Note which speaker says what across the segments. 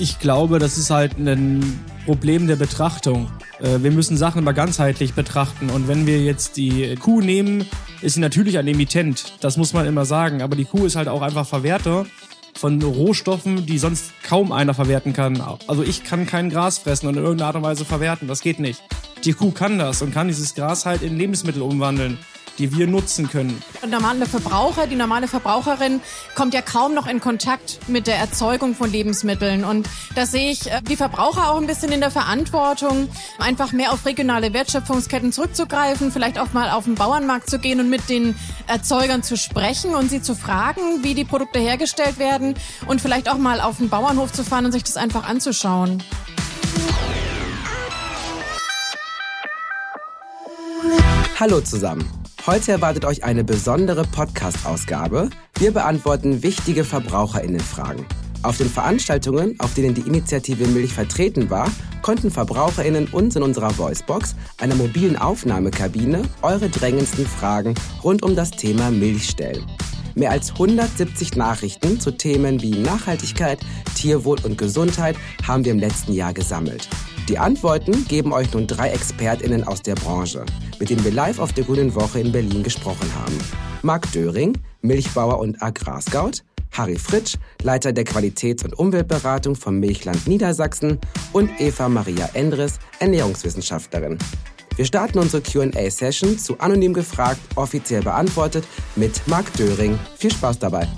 Speaker 1: Ich glaube, das ist halt ein Problem der Betrachtung. Äh, wir müssen Sachen immer ganzheitlich betrachten. Und wenn wir jetzt die Kuh nehmen, ist sie natürlich ein Emittent. Das muss man immer sagen. Aber die Kuh ist halt auch einfach Verwerter von Rohstoffen, die sonst kaum einer verwerten kann. Also ich kann kein Gras fressen und in irgendeiner Art und Weise verwerten. Das geht nicht. Die Kuh kann das und kann dieses Gras halt in Lebensmittel umwandeln die wir nutzen können.
Speaker 2: Der normale Verbraucher, die normale Verbraucherin kommt ja kaum noch in Kontakt mit der Erzeugung von Lebensmitteln. Und da sehe ich äh, die Verbraucher auch ein bisschen in der Verantwortung, einfach mehr auf regionale Wertschöpfungsketten zurückzugreifen, vielleicht auch mal auf den Bauernmarkt zu gehen und mit den Erzeugern zu sprechen und sie zu fragen, wie die Produkte hergestellt werden und vielleicht auch mal auf den Bauernhof zu fahren und sich das einfach anzuschauen.
Speaker 3: Hallo zusammen. Heute erwartet euch eine besondere Podcast-Ausgabe. Wir beantworten wichtige VerbraucherInnen-Fragen. Auf den Veranstaltungen, auf denen die Initiative Milch vertreten war, konnten VerbraucherInnen uns in unserer Voicebox, einer mobilen Aufnahmekabine, eure drängendsten Fragen rund um das Thema Milch stellen. Mehr als 170 Nachrichten zu Themen wie Nachhaltigkeit, Tierwohl und Gesundheit haben wir im letzten Jahr gesammelt. Die Antworten geben euch nun drei ExpertInnen aus der Branche, mit denen wir live auf der Grünen Woche in Berlin gesprochen haben. Marc Döring, Milchbauer und Agrarscout, Harry Fritsch, Leiter der Qualitäts- und Umweltberatung vom Milchland Niedersachsen und Eva Maria Endres, Ernährungswissenschaftlerin. Wir starten unsere QA-Session zu Anonym gefragt, offiziell beantwortet mit Marc Döring. Viel Spaß dabei.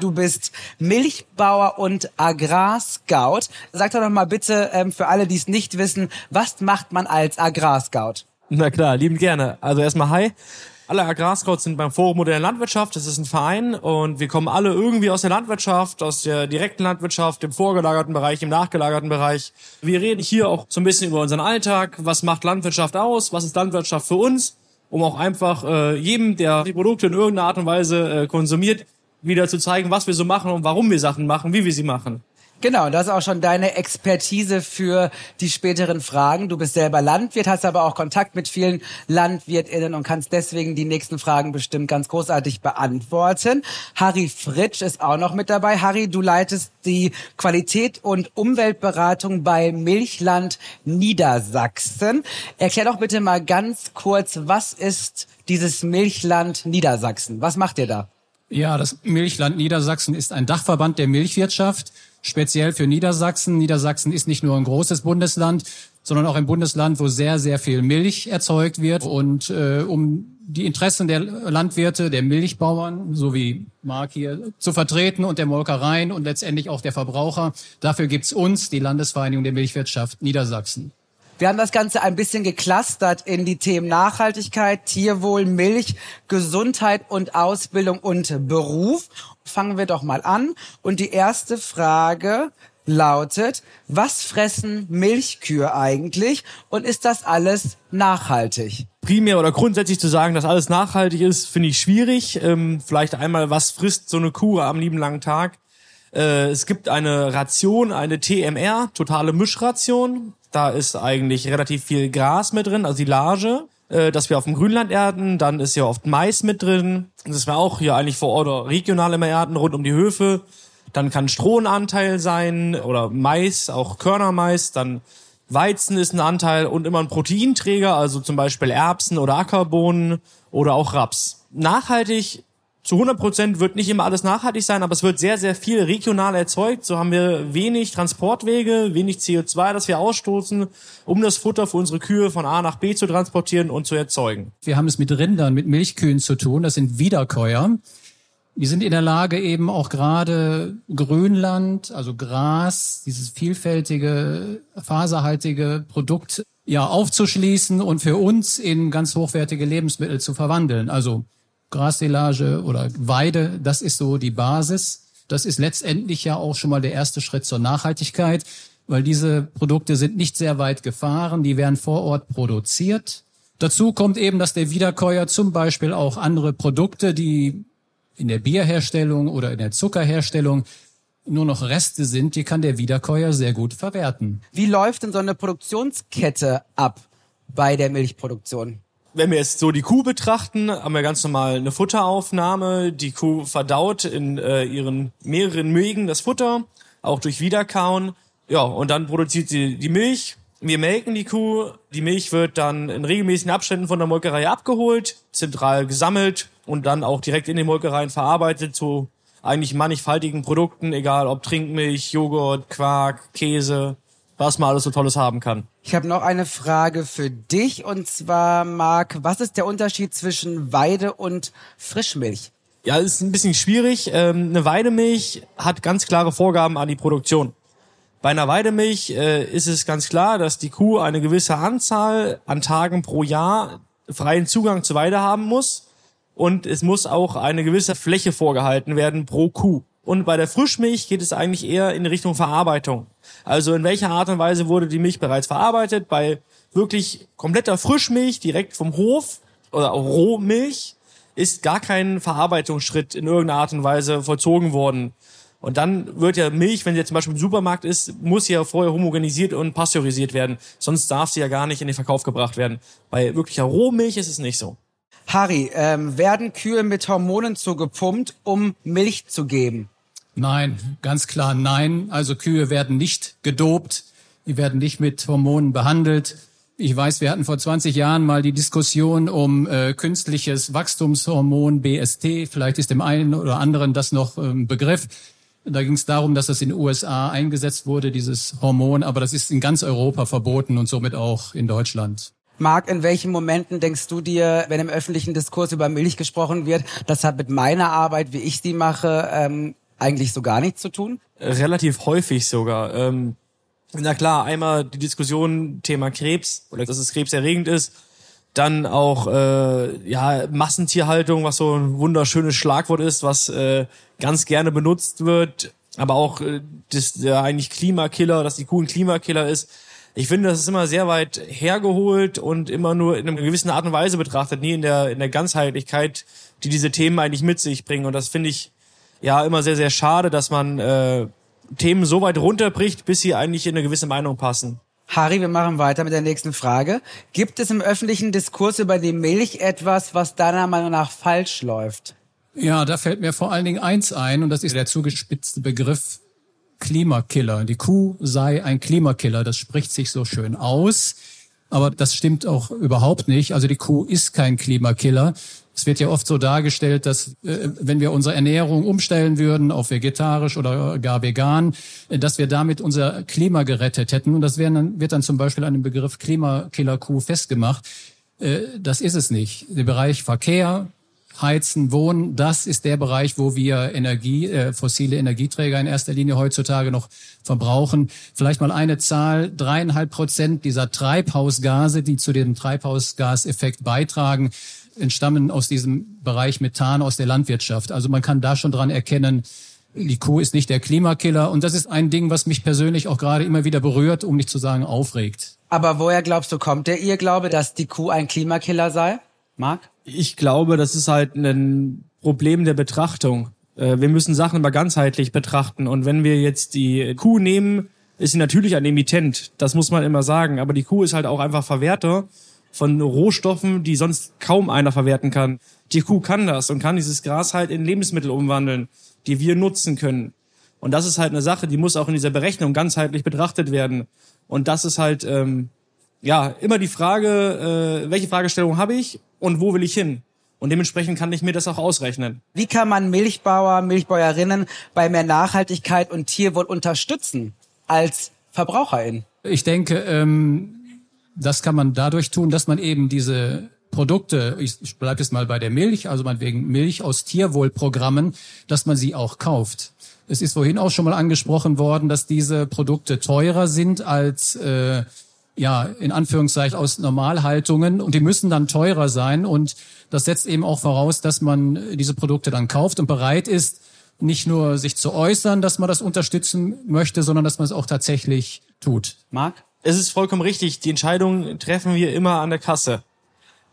Speaker 4: Du bist Milchbauer und Agrarscout. Sag doch noch mal bitte ähm, für alle, die es nicht wissen, was macht man als Agrarscout?
Speaker 1: Na klar, lieben gerne. Also erstmal hi. Alle Agrarscouts sind beim Forum Moderne Landwirtschaft. Das ist ein Verein und wir kommen alle irgendwie aus der Landwirtschaft, aus der direkten Landwirtschaft, im vorgelagerten Bereich, im nachgelagerten Bereich. Wir reden hier auch so ein bisschen über unseren Alltag. Was macht Landwirtschaft aus? Was ist Landwirtschaft für uns? Um auch einfach äh, jedem, der die Produkte in irgendeiner Art und Weise äh, konsumiert, wieder zu zeigen, was wir so machen und warum wir Sachen machen, wie wir sie machen.
Speaker 4: Genau, das ist auch schon deine Expertise für die späteren Fragen. Du bist selber Landwirt, hast aber auch Kontakt mit vielen LandwirtInnen und kannst deswegen die nächsten Fragen bestimmt ganz großartig beantworten. Harry Fritsch ist auch noch mit dabei. Harry, du leitest die Qualität und Umweltberatung bei Milchland Niedersachsen. Erklär doch bitte mal ganz kurz, was ist dieses Milchland Niedersachsen? Was macht ihr da?
Speaker 5: Ja, das Milchland Niedersachsen ist ein Dachverband der Milchwirtschaft, speziell für Niedersachsen. Niedersachsen ist nicht nur ein großes Bundesland, sondern auch ein Bundesland, wo sehr, sehr viel Milch erzeugt wird. Und äh, um die Interessen der Landwirte, der Milchbauern, so wie Mark hier, zu vertreten und der Molkereien und letztendlich auch der Verbraucher, dafür gibt's uns, die Landesvereinigung der Milchwirtschaft Niedersachsen.
Speaker 4: Wir haben das Ganze ein bisschen geklustert in die Themen Nachhaltigkeit, Tierwohl, Milch, Gesundheit und Ausbildung und Beruf. Fangen wir doch mal an. Und die erste Frage lautet, was fressen Milchkühe eigentlich und ist das alles nachhaltig?
Speaker 1: Primär oder grundsätzlich zu sagen, dass alles nachhaltig ist, finde ich schwierig. Ähm, vielleicht einmal, was frisst so eine Kuh am lieben langen Tag? Äh, es gibt eine Ration, eine TMR, totale Mischration. Da ist eigentlich relativ viel Gras mit drin, also Silage, äh, das wir auf dem Grünland ernten. Dann ist ja oft Mais mit drin. Das wir auch hier eigentlich vor Ort regional immer ernten, rund um die Höfe. Dann kann Stroh ein Anteil sein oder Mais, auch Körnermais. Dann Weizen ist ein Anteil und immer ein Proteinträger, also zum Beispiel Erbsen oder Ackerbohnen oder auch Raps. Nachhaltig zu 100 Prozent wird nicht immer alles nachhaltig sein, aber es wird sehr, sehr viel regional erzeugt. So haben wir wenig Transportwege, wenig CO2, das wir ausstoßen, um das Futter für unsere Kühe von A nach B zu transportieren und zu erzeugen.
Speaker 5: Wir haben es mit Rindern, mit Milchkühen zu tun. Das sind Wiederkäuer. Die sind in der Lage, eben auch gerade Grünland, also Gras, dieses vielfältige, faserhaltige Produkt ja aufzuschließen und für uns in ganz hochwertige Lebensmittel zu verwandeln. Also Grassilage oder Weide, das ist so die Basis. Das ist letztendlich ja auch schon mal der erste Schritt zur Nachhaltigkeit, weil diese Produkte sind nicht sehr weit gefahren, die werden vor Ort produziert. Dazu kommt eben, dass der Wiederkäuer zum Beispiel auch andere Produkte, die in der Bierherstellung oder in der Zuckerherstellung nur noch Reste sind, die kann der Wiederkäuer sehr gut verwerten.
Speaker 4: Wie läuft denn so eine Produktionskette ab bei der Milchproduktion?
Speaker 1: Wenn wir jetzt so die Kuh betrachten, haben wir ganz normal eine Futteraufnahme. Die Kuh verdaut in äh, ihren mehreren Mägen das Futter, auch durch Wiederkauen. Ja, und dann produziert sie die Milch. Wir melken die Kuh. Die Milch wird dann in regelmäßigen Abständen von der Molkerei abgeholt, zentral gesammelt und dann auch direkt in den Molkereien verarbeitet zu eigentlich mannigfaltigen Produkten, egal ob Trinkmilch, Joghurt, Quark, Käse, was man alles so Tolles haben kann.
Speaker 4: Ich habe noch eine Frage für dich und zwar, Marc, was ist der Unterschied zwischen Weide und Frischmilch?
Speaker 1: Ja, ist ein bisschen schwierig. Ähm, eine Weidemilch hat ganz klare Vorgaben an die Produktion. Bei einer Weidemilch äh, ist es ganz klar, dass die Kuh eine gewisse Anzahl an Tagen pro Jahr freien Zugang zur Weide haben muss und es muss auch eine gewisse Fläche vorgehalten werden pro Kuh. Und bei der Frischmilch geht es eigentlich eher in Richtung Verarbeitung. Also in welcher Art und Weise wurde die Milch bereits verarbeitet? Bei wirklich kompletter Frischmilch direkt vom Hof oder Rohmilch ist gar kein Verarbeitungsschritt in irgendeiner Art und Weise vollzogen worden. Und dann wird ja Milch, wenn sie jetzt zum Beispiel im Supermarkt ist, muss sie ja vorher homogenisiert und pasteurisiert werden. Sonst darf sie ja gar nicht in den Verkauf gebracht werden. Bei wirklicher Rohmilch ist es nicht so.
Speaker 4: Harry, ähm, werden Kühe mit Hormonen zugepumpt, um Milch zu geben?
Speaker 5: Nein, ganz klar nein. Also Kühe werden nicht gedopt, die werden nicht mit Hormonen behandelt. Ich weiß, wir hatten vor 20 Jahren mal die Diskussion um äh, künstliches Wachstumshormon BST. Vielleicht ist dem einen oder anderen das noch ähm, Begriff. Da ging es darum, dass das in den USA eingesetzt wurde, dieses Hormon, aber das ist in ganz Europa verboten und somit auch in Deutschland.
Speaker 4: Marc, in welchen Momenten denkst du dir, wenn im öffentlichen Diskurs über Milch gesprochen wird, das hat mit meiner Arbeit, wie ich sie mache, ähm, eigentlich so gar nichts zu tun?
Speaker 1: Relativ häufig sogar. Ähm, na klar, einmal die Diskussion Thema Krebs oder dass es krebserregend ist. Dann auch äh, ja Massentierhaltung, was so ein wunderschönes Schlagwort ist, was äh, ganz gerne benutzt wird. Aber auch äh, das der eigentlich Klimakiller, dass die Kuh ein Klimakiller ist. Ich finde, das ist immer sehr weit hergeholt und immer nur in einer gewissen Art und Weise betrachtet, nie in der in der Ganzheitlichkeit, die diese Themen eigentlich mit sich bringen. Und das finde ich ja immer sehr, sehr schade, dass man äh, Themen so weit runterbricht, bis sie eigentlich in eine gewisse Meinung passen.
Speaker 4: Harry, wir machen weiter mit der nächsten Frage. Gibt es im öffentlichen Diskurs über die Milch etwas, was deiner Meinung nach falsch läuft?
Speaker 5: Ja, da fällt mir vor allen Dingen eins ein, und das ist der zugespitzte Begriff Klimakiller. Die Kuh sei ein Klimakiller. Das spricht sich so schön aus. Aber das stimmt auch überhaupt nicht. Also die Kuh ist kein Klimakiller. Es wird ja oft so dargestellt, dass äh, wenn wir unsere Ernährung umstellen würden auf vegetarisch oder gar vegan, äh, dass wir damit unser Klima gerettet hätten. Und das dann, wird dann zum Beispiel an dem Begriff Klimakiller-Kuh festgemacht. Äh, das ist es nicht. Der Bereich Verkehr, Heizen, Wohnen, das ist der Bereich, wo wir Energie, äh, fossile Energieträger in erster Linie heutzutage noch verbrauchen. Vielleicht mal eine Zahl, dreieinhalb Prozent dieser Treibhausgase, die zu dem Treibhausgaseffekt beitragen, entstammen aus diesem Bereich Methan aus der Landwirtschaft. Also man kann da schon dran erkennen, die Kuh ist nicht der Klimakiller. Und das ist ein Ding, was mich persönlich auch gerade immer wieder berührt, um nicht zu sagen aufregt.
Speaker 4: Aber woher glaubst du, kommt der Irrglaube, dass die Kuh ein Klimakiller sei? Marc?
Speaker 1: Ich glaube, das ist halt ein Problem der Betrachtung. Äh, wir müssen Sachen immer ganzheitlich betrachten. Und wenn wir jetzt die Kuh nehmen, ist sie natürlich ein Emittent. Das muss man immer sagen. Aber die Kuh ist halt auch einfach Verwerter von Rohstoffen, die sonst kaum einer verwerten kann. Die Kuh kann das und kann dieses Gras halt in Lebensmittel umwandeln, die wir nutzen können. Und das ist halt eine Sache, die muss auch in dieser Berechnung ganzheitlich betrachtet werden. Und das ist halt ähm, ja immer die Frage, äh, welche Fragestellung habe ich und wo will ich hin? Und dementsprechend kann ich mir das auch ausrechnen.
Speaker 4: Wie kann man Milchbauer, Milchbäuerinnen bei mehr Nachhaltigkeit und Tierwohl unterstützen als Verbraucherin?
Speaker 5: Ich denke, ähm, das kann man dadurch tun, dass man eben diese Produkte, ich bleibe jetzt mal bei der Milch, also meinetwegen Milch aus Tierwohlprogrammen, dass man sie auch kauft. Es ist vorhin auch schon mal angesprochen worden, dass diese Produkte teurer sind als äh, ja in Anführungszeichen aus Normalhaltungen und die müssen dann teurer sein und das setzt eben auch voraus, dass man diese Produkte dann kauft und bereit ist, nicht nur sich zu äußern, dass man das unterstützen möchte, sondern dass man es auch tatsächlich tut.
Speaker 4: Marc?
Speaker 1: es ist vollkommen richtig, die Entscheidung treffen wir immer an der Kasse.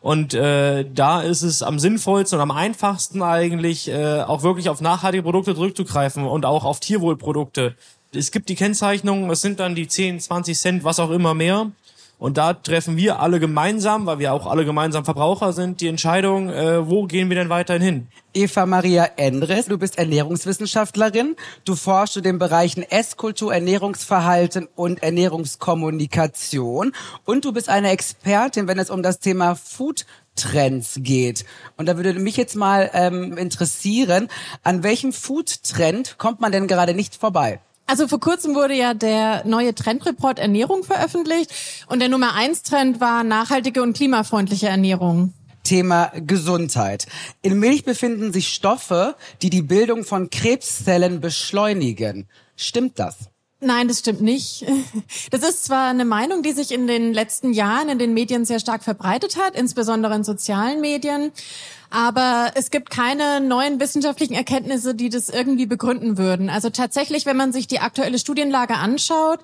Speaker 1: Und äh, da ist es am sinnvollsten und am einfachsten eigentlich äh, auch wirklich auf nachhaltige Produkte zurückzugreifen und auch auf Tierwohlprodukte. Es gibt die Kennzeichnung, es sind dann die 10, 20 Cent, was auch immer mehr. Und da treffen wir alle gemeinsam, weil wir auch alle gemeinsam Verbraucher sind, die Entscheidung, äh, wo gehen wir denn weiterhin hin?
Speaker 4: Eva Maria Endres, du bist Ernährungswissenschaftlerin. Du forschst zu den Bereichen Esskultur, Ernährungsverhalten und Ernährungskommunikation. Und du bist eine Expertin, wenn es um das Thema Food Trends geht. Und da würde mich jetzt mal ähm, interessieren, an welchem Food-Trend kommt man denn gerade nicht vorbei?
Speaker 2: Also vor kurzem wurde ja der neue Trendreport Ernährung veröffentlicht und der Nummer eins Trend war nachhaltige und klimafreundliche Ernährung.
Speaker 4: Thema Gesundheit. In Milch befinden sich Stoffe, die die Bildung von Krebszellen beschleunigen. Stimmt das?
Speaker 2: Nein, das stimmt nicht. Das ist zwar eine Meinung, die sich in den letzten Jahren in den Medien sehr stark verbreitet hat, insbesondere in sozialen Medien. Aber es gibt keine neuen wissenschaftlichen Erkenntnisse, die das irgendwie begründen würden. Also tatsächlich, wenn man sich die aktuelle Studienlage anschaut,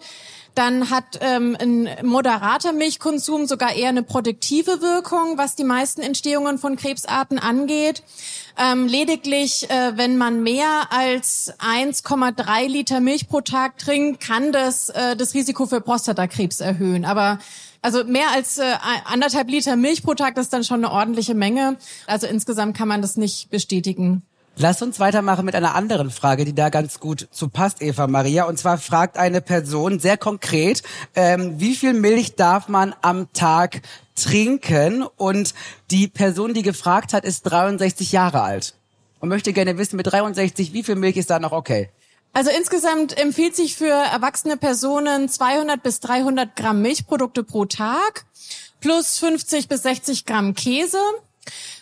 Speaker 2: dann hat ähm, ein moderater Milchkonsum sogar eher eine produktive Wirkung, was die meisten Entstehungen von Krebsarten angeht. Ähm, lediglich, äh, wenn man mehr als 1,3 Liter Milch pro Tag trinkt, kann das äh, das Risiko für Prostatakrebs erhöhen. Aber also mehr als äh, anderthalb Liter Milch pro Tag, das ist dann schon eine ordentliche Menge. Also insgesamt kann man das nicht bestätigen.
Speaker 4: Lass uns weitermachen mit einer anderen Frage, die da ganz gut zu passt, Eva Maria. Und zwar fragt eine Person sehr konkret, ähm, wie viel Milch darf man am Tag trinken? Und die Person, die gefragt hat, ist 63 Jahre alt und möchte gerne wissen, mit 63, wie viel Milch ist da noch okay?
Speaker 2: Also insgesamt empfiehlt sich für erwachsene Personen 200 bis 300 Gramm Milchprodukte pro Tag plus 50 bis 60 Gramm Käse.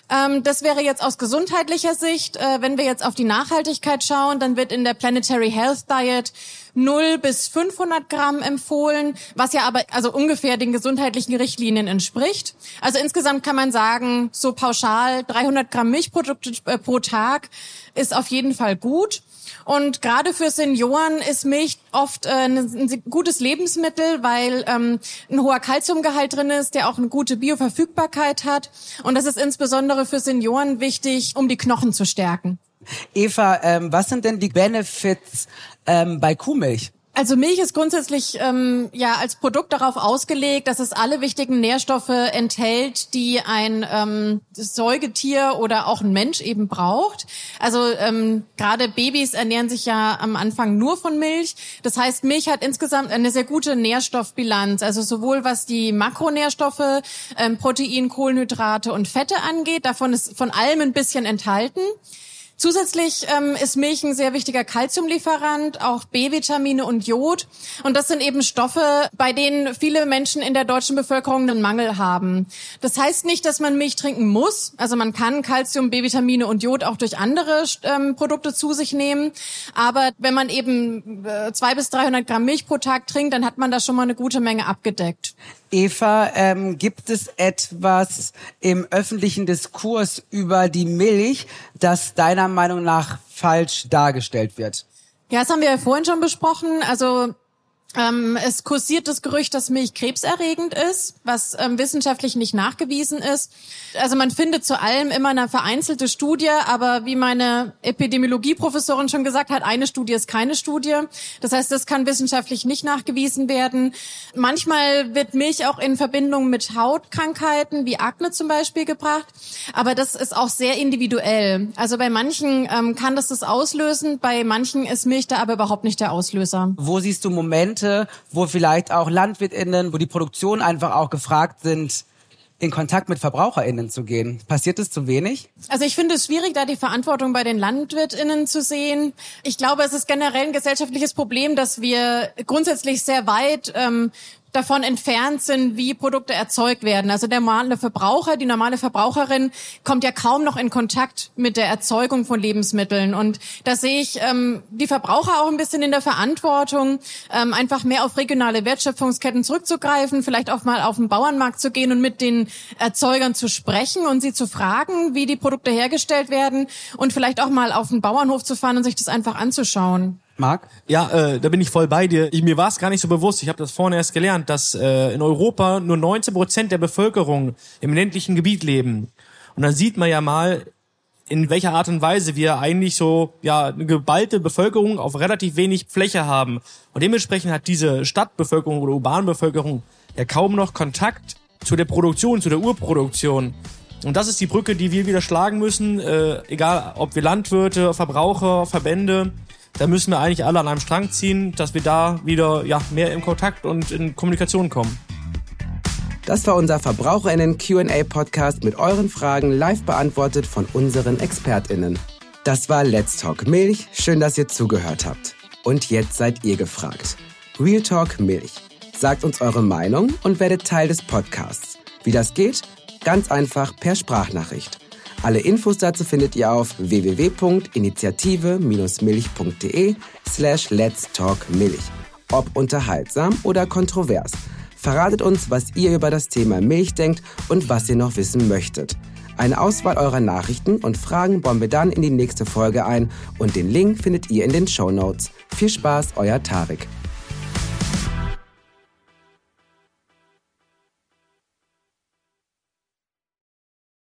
Speaker 2: Ähm, das wäre jetzt aus gesundheitlicher Sicht. Äh, wenn wir jetzt auf die Nachhaltigkeit schauen, dann wird in der Planetary Health Diet 0 bis 500 Gramm empfohlen, was ja aber also ungefähr den gesundheitlichen Richtlinien entspricht. Also insgesamt kann man sagen, so pauschal 300 Gramm Milchprodukte äh, pro Tag ist auf jeden Fall gut. Und gerade für Senioren ist Milch oft äh, ein, gutes Lebensmittel, weil ähm, ein hoher Kalziumgehalt drin ist, der auch eine gute Bioverfügbarkeit hat. Und das ist insbesondere für Senioren wichtig, um die Knochen zu stärken.
Speaker 4: Eva, ähm, was sind denn die Benefits ähm, bei Kuhmilch?
Speaker 2: Also Milch ist grundsätzlich ähm, ja als Produkt darauf ausgelegt, dass es alle wichtigen Nährstoffe enthält, die ein ähm, Säugetier oder auch ein Mensch eben braucht. Also ähm, gerade Babys ernähren sich ja am Anfang nur von Milch. Das heißt, Milch hat insgesamt eine sehr gute Nährstoffbilanz. Also sowohl was die Makronährstoffe, ähm, Protein, Kohlenhydrate und Fette angeht, davon ist von allem ein bisschen enthalten. Zusätzlich ähm, ist Milch ein sehr wichtiger Kalziumlieferant, auch B-Vitamine und Jod. Und das sind eben Stoffe, bei denen viele Menschen in der deutschen Bevölkerung einen Mangel haben. Das heißt nicht, dass man Milch trinken muss. Also man kann Kalzium, B-Vitamine und Jod auch durch andere ähm, Produkte zu sich nehmen. Aber wenn man eben äh, zwei bis 300 Gramm Milch pro Tag trinkt, dann hat man da schon mal eine gute Menge abgedeckt.
Speaker 4: Eva, ähm, gibt es etwas im öffentlichen Diskurs über die Milch, das deiner Meinung nach falsch dargestellt wird?
Speaker 2: Ja, das haben wir ja vorhin schon besprochen. Also ähm, es kursiert das Gerücht, dass Milch krebserregend ist, was ähm, wissenschaftlich nicht nachgewiesen ist. Also man findet zu allem immer eine vereinzelte Studie, aber wie meine Epidemiologieprofessorin schon gesagt hat, eine Studie ist keine Studie. Das heißt, das kann wissenschaftlich nicht nachgewiesen werden. Manchmal wird Milch auch in Verbindung mit Hautkrankheiten wie Akne zum Beispiel gebracht, aber das ist auch sehr individuell. Also bei manchen ähm, kann das das auslösen, bei manchen ist Milch da aber überhaupt nicht der Auslöser.
Speaker 4: Wo siehst du Momente, Momente, wo vielleicht auch LandwirtInnen, wo die Produktion einfach auch gefragt sind, in Kontakt mit VerbraucherInnen zu gehen. Passiert es zu wenig?
Speaker 2: Also ich finde es schwierig, da die Verantwortung bei den LandwirtInnen zu sehen. Ich glaube, es ist generell ein gesellschaftliches Problem, dass wir grundsätzlich sehr weit ähm, davon entfernt sind, wie Produkte erzeugt werden. Also der normale Verbraucher, die normale Verbraucherin kommt ja kaum noch in Kontakt mit der Erzeugung von Lebensmitteln. Und da sehe ich ähm, die Verbraucher auch ein bisschen in der Verantwortung, ähm, einfach mehr auf regionale Wertschöpfungsketten zurückzugreifen, vielleicht auch mal auf den Bauernmarkt zu gehen und mit den Erzeugern zu sprechen und sie zu fragen, wie die Produkte hergestellt werden und vielleicht auch mal auf den Bauernhof zu fahren und sich das einfach anzuschauen.
Speaker 4: Marc?
Speaker 1: Ja, äh, da bin ich voll bei dir. Ich, mir war es gar nicht so bewusst, ich habe das vorhin erst gelernt, dass äh, in Europa nur 19 Prozent der Bevölkerung im ländlichen Gebiet leben. Und dann sieht man ja mal, in welcher Art und Weise wir eigentlich so ja eine geballte Bevölkerung auf relativ wenig Fläche haben. Und dementsprechend hat diese Stadtbevölkerung oder Urbanbevölkerung ja kaum noch Kontakt zu der Produktion, zu der Urproduktion. Und das ist die Brücke, die wir wieder schlagen müssen, äh, egal ob wir Landwirte, Verbraucher, Verbände, da müssen wir eigentlich alle an einem Strang ziehen, dass wir da wieder ja, mehr in Kontakt und in Kommunikation kommen.
Speaker 3: Das war unser Verbraucherinnen Q&A Podcast mit euren Fragen live beantwortet von unseren Expertinnen. Das war Let's Talk Milch. Schön, dass ihr zugehört habt. Und jetzt seid ihr gefragt. Real Talk Milch. Sagt uns eure Meinung und werdet Teil des Podcasts. Wie das geht? Ganz einfach per Sprachnachricht. Alle Infos dazu findet ihr auf www.initiative-milch.de slash let's talk Milch. Ob unterhaltsam oder kontrovers. Verratet uns, was ihr über das Thema Milch denkt und was ihr noch wissen möchtet. Eine Auswahl eurer Nachrichten und Fragen bauen wir dann in die nächste Folge ein und den Link findet ihr in den Show Notes. Viel Spaß, euer Tarek.